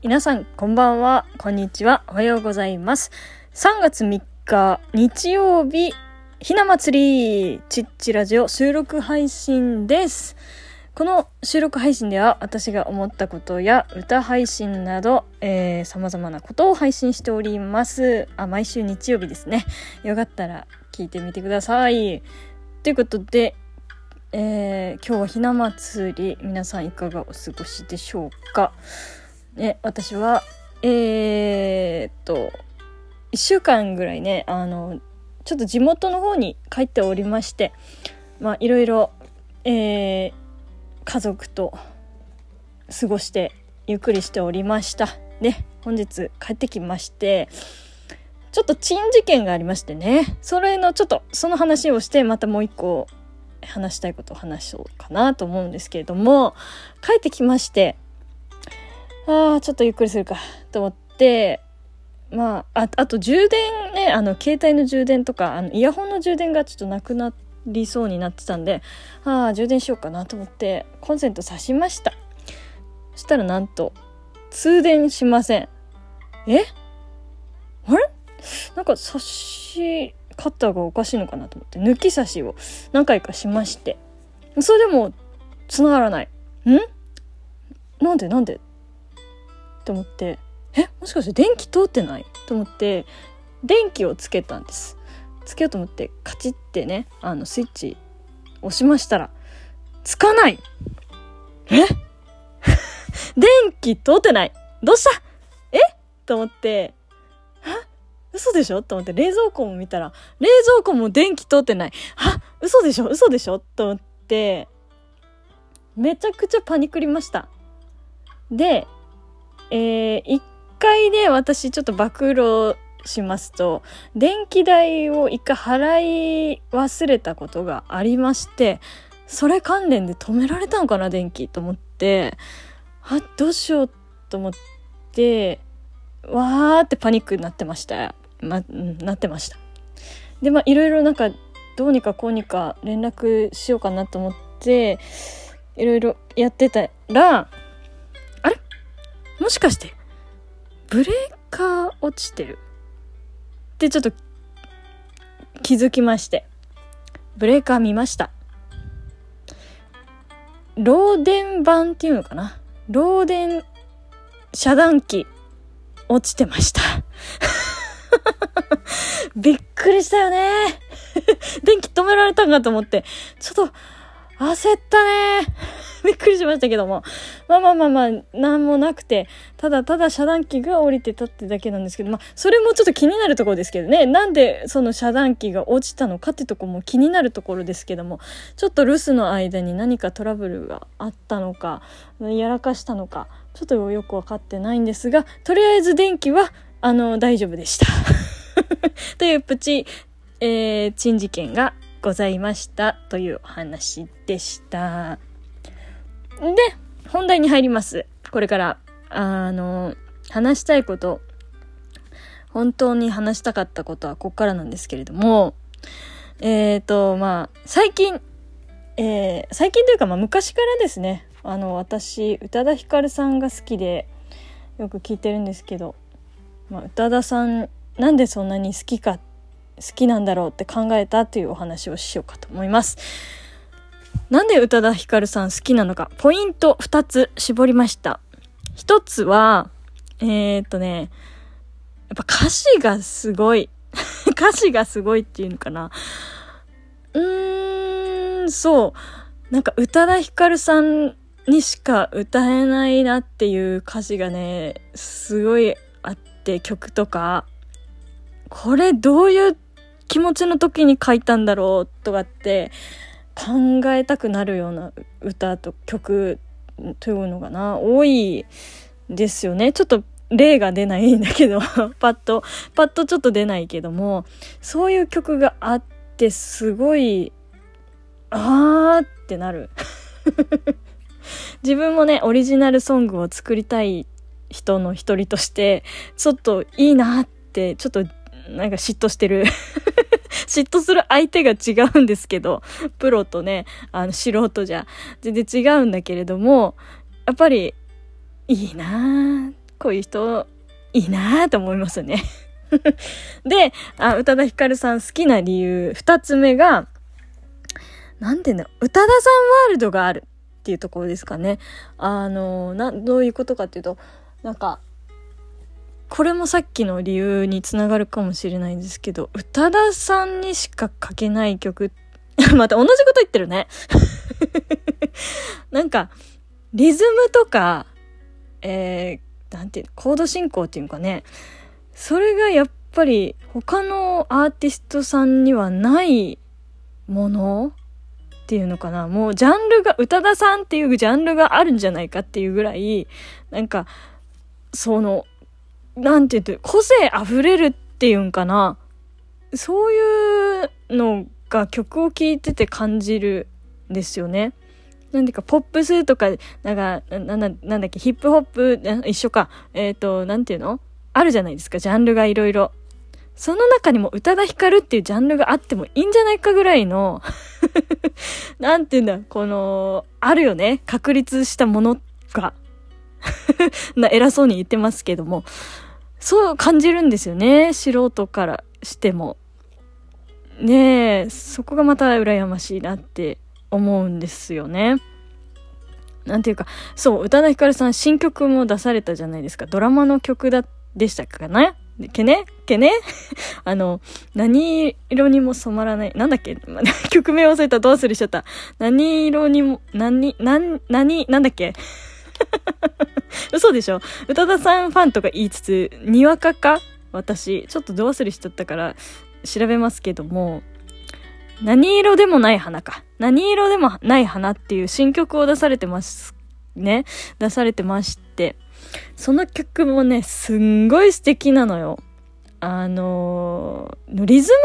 皆さん、こんばんは。こんにちは。おはようございます。3月3日、日曜日、ひな祭り、ちっちラジオ収録配信です。この収録配信では私が思ったことや歌配信など、えー、様々なことを配信しております。あ、毎週日曜日ですね。よかったら聞いてみてください。ということで、えー、今日はひな祭り、皆さんいかがお過ごしでしょうか？ね、私は、えー、っと、1週間ぐらいね、あの、ちょっと地元の方に帰っておりまして、まあ、いろいろ、えー、家族と過ごしてゆっくりしておりました。ね、本日帰ってきまして、ちょっと珍事件がありましてね、それのちょっとその話をして、またもう一個話したいことを話そうかなと思うんですけれども、帰ってきまして、ああ、ちょっとゆっくりするかと思って、まあ、ああと充電ね、あの、携帯の充電とか、あの、イヤホンの充電がちょっとなくなりそうになってたんで、ああ、充電しようかなと思って、コンセント挿しました。そしたらなんと、通電しません。え？あれ？なんか差し方がおかしいのかなと思って、抜き差しを何回かしまして、それでも繋がらない。ん？なんで？なんで？と思ってえもしかして電気通ってない？と思って電気をつけたんです。つけようと思ってカチッてねあのスイッチ押しましたらつかない。え？電気通ってない。どうした？え？と思ってえ嘘でしょ？と思って冷蔵庫も見たら冷蔵庫も電気通ってない。あ嘘でしょ？嘘でしょ？と思ってめちゃくちゃパニクりました。でえー、一回ね、私ちょっと暴露しますと、電気代を一回払い忘れたことがありまして、それ関連で止められたのかな、電気と思って、あ、どうしようと思って、わーってパニックになってました。ま、なってました。で、まあ、いろいろなんか、どうにかこうにか連絡しようかなと思って、いろいろやってたら、もしかして、ブレーカー落ちてる？ってちょっと気づきまして、ブレーカー見ました。漏電板っていうのかな？漏電遮断機落ちてました。びっくりしたよね。電気止められたんかと思って、ちょっと焦ったね。びっくりしましたけども。まあまあまあまあ、なんもなくて、ただただ遮断機が降りてたってだけなんですけど、まあ、それもちょっと気になるところですけどね。なんでその遮断機が落ちたのかってとこも気になるところですけども、ちょっと留守の間に何かトラブルがあったのか、やらかしたのか、ちょっとよくわかってないんですが、とりあえず電気は、あの、大丈夫でした。というプチ、えー、珍事件がございましたというお話でした。で、本題に入ります。これから、あの、話したいこと、本当に話したかったことはここからなんですけれども、え、ー、と、まあ、最近、えー、最近というか、まあ、昔からですね、あの、私、宇多田ヒカルさんが好きで、よく聞いてるんですけど、まあ、宇多田さん、なんでそんなに好きかっ、好きなんだろうって考えたというお話をしようかと思います。なんで宇多田ヒカルさん好きなのか、ポイント2つ絞りました。1つは、えー、っとね、やっぱ歌詞がすごい。歌詞がすごいっていうのかな。うーん、そう。なんか宇多田ヒカルさんにしか歌えないなっていう歌詞がね、すごいあって、曲とか。これどういう気持ちの時に書いたんだろうとかって考えたくなるような歌と曲というのがな多いですよね。ちょっと例が出ないんだけど パッとパッとちょっと出ないけどもそういう曲があってすごいあーってなる。自分もねオリジナルソングを作りたい人の一人としてちょっといいなってちょっとなんか嫉妬してる。嫉妬する相手が違うんですけど、プロとね、あの、素人じゃ全然違うんだけれども、やっぱり、いいなーっこういう人、いいなぁと思いますね。で、あ、宇多田ヒカルさん好きな理由、二つ目が、なんて言うんだ、宇多田さんワールドがあるっていうところですかね。あの、な、どういうことかっていうと、なんか、これもさっきの理由につながるかもしれないんですけど、宇多田さんにしか書けない曲、また同じこと言ってるね。なんか、リズムとか、えー、なんていうの、コード進行っていうかね、それがやっぱり他のアーティストさんにはないものっていうのかな。もうジャンルが、宇多田さんっていうジャンルがあるんじゃないかっていうぐらい、なんか、その、なんて言うと、個性溢れるっていうんかな。そういうのが曲を聴いてて感じるんですよね。なんでか、ポップスとか、なんか、なん、なんだっけ、ヒップホップ、一緒か。えっ、ー、と、なんていうの？あるじゃないですか、ジャンルがいろいろ。その中にも宇多田ヒカルっていうジャンルがあってもいいんじゃないかぐらいの なんていうんだ、この、あるよね。確立したものが。な、偉そうに言ってますけども。そう感じるんですよね。素人からしても。ねえ、そこがまた羨ましいなって思うんですよね。なんていうか、そう、宇多田ヒカルさん新曲も出されたじゃないですか。ドラマの曲だ、でしたかね？けね？けね？あの、何色にも染まらない。なんだっけ？曲名忘れた。どうする？しちゃった。何色にも、何、何、何、なんだっけ？嘘でしょ？宇多田さんファンとか言いつつ、にわかか？私、ちょっとどうするしちゃったから調べますけども、何色でもない花か。何色でもない花っていう新曲を出されてますね。出されてまして。その曲もね、すんごい素敵なのよ。あの、リズム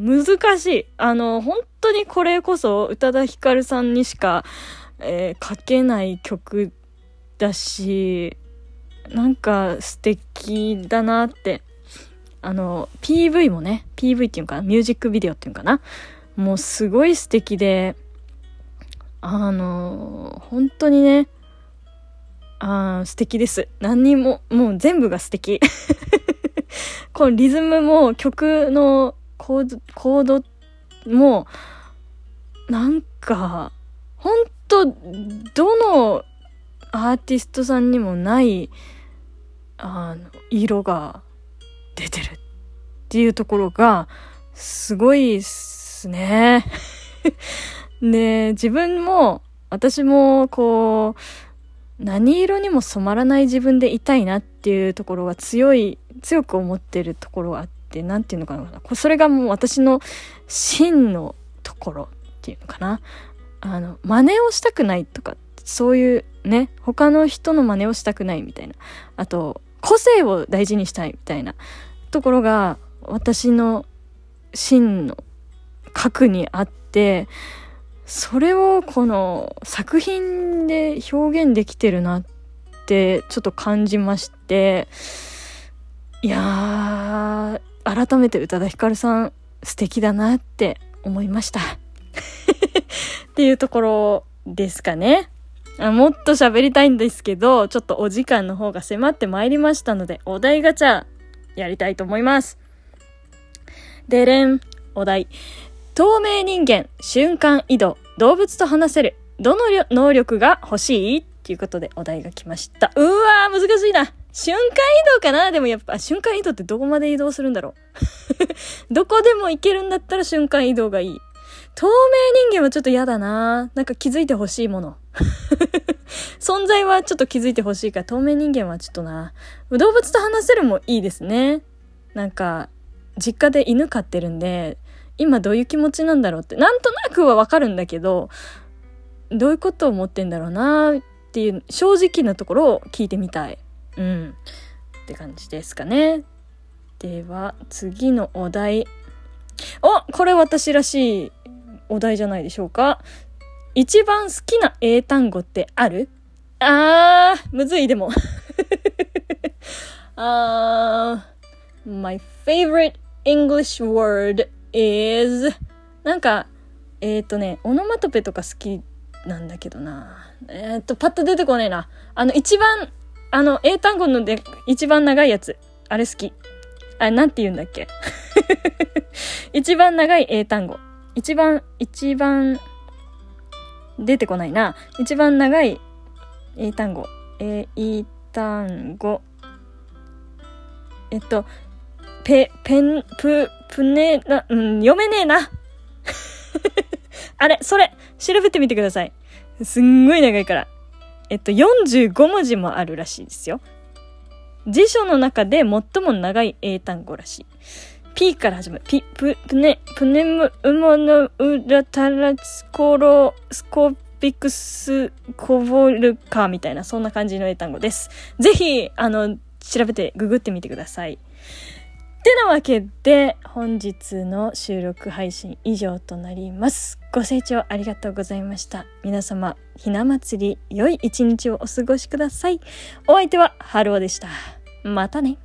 がね、難しい。あのー、本当にこれこそ宇多田ヒカルさんにしか、えー、書けない曲だし、なんか素敵だなって。あの、PV もね、PV っていうかミュージックビデオっていうかな。もうすごい素敵で、あの、本当にね、あ素敵です。何にも、もう全部が素敵。このリズムも曲のコード、コードも、なんか、ほんと、どのアーティストさんにもない、あの、色が出てるっていうところが、すごいっすね。で、自分も、私も、こう、何色にも染まらない自分でいたいなっていうところが強い、強く思ってるところがあって、なんていうのかな。それがもう私の真のところっていうのかな。あの、真似をしたくないとか、そういうね、他の人の真似をしたくないみたいな。あと、個性を大事にしたいみたいなところが、私の真の核にあって、それをこの作品で表現できてるなってちょっと感じまして、いやー、改めて宇多田ヒカルさん素敵だなって思いました。っていうところですかね。あもっと喋りたいんですけど、ちょっとお時間の方が迫ってまいりましたので、お題ガチャやりたいと思います。でれん、お題。透明人間、瞬間移動、動物と話せる。どの能力が欲しい？っていうことでお題が来ました。うわー、難しいな。瞬間移動かな？でもやっぱ、瞬間移動ってどこまで移動するんだろう？どこでも行けるんだったら瞬間移動がいい。透明人間はちょっと嫌だななんか気づいてほしいもの。存在はちょっと気づいてほしいから、透明人間はちょっとな動物と話せるもいいですね。なんか、実家で犬飼ってるんで、今どういう気持ちなんだろうって、なんとなくはわかるんだけど、どういうことを思ってんだろうなっていう正直なところを聞いてみたい。うん。って感じですかね。では、次のお題。おこれ私らしいお題じゃないでしょうか。一番好きな英単語ってある？あー、むずいでも。あー、my favorite English word is なんか、えっ、ー、とね、オノマトペとか好きなんだけどな。えっ、ー、と、パッと出てこねえな。あの、一番あの、英単語ので一番長いやつ。あれ好き。あ、なんて言うんだっけ？一番長い英単語。一番、一番、出てこないな。一番長い英単語。英単語。えっと、ペ、ペン、プ、プネな、うん、読めねえな。あれ、それ、調べてみてください。すんごい長いから。えっと、45文字もあるらしいですよ。辞書の中で最も長い英単語らしい。P から始まる。ピ、プ、プネ、プネム、ウモノ、ウラタラスコロ、スコピクス、コボルカみたいな、そんな感じの英単語です。ぜひ、あの、調べて、ググってみてください。てなわけで、本日の収録配信以上となります。ご清聴ありがとうございました。皆様、ひな祭り、良い一日をお過ごしください。お相手は、ハローでした。またね。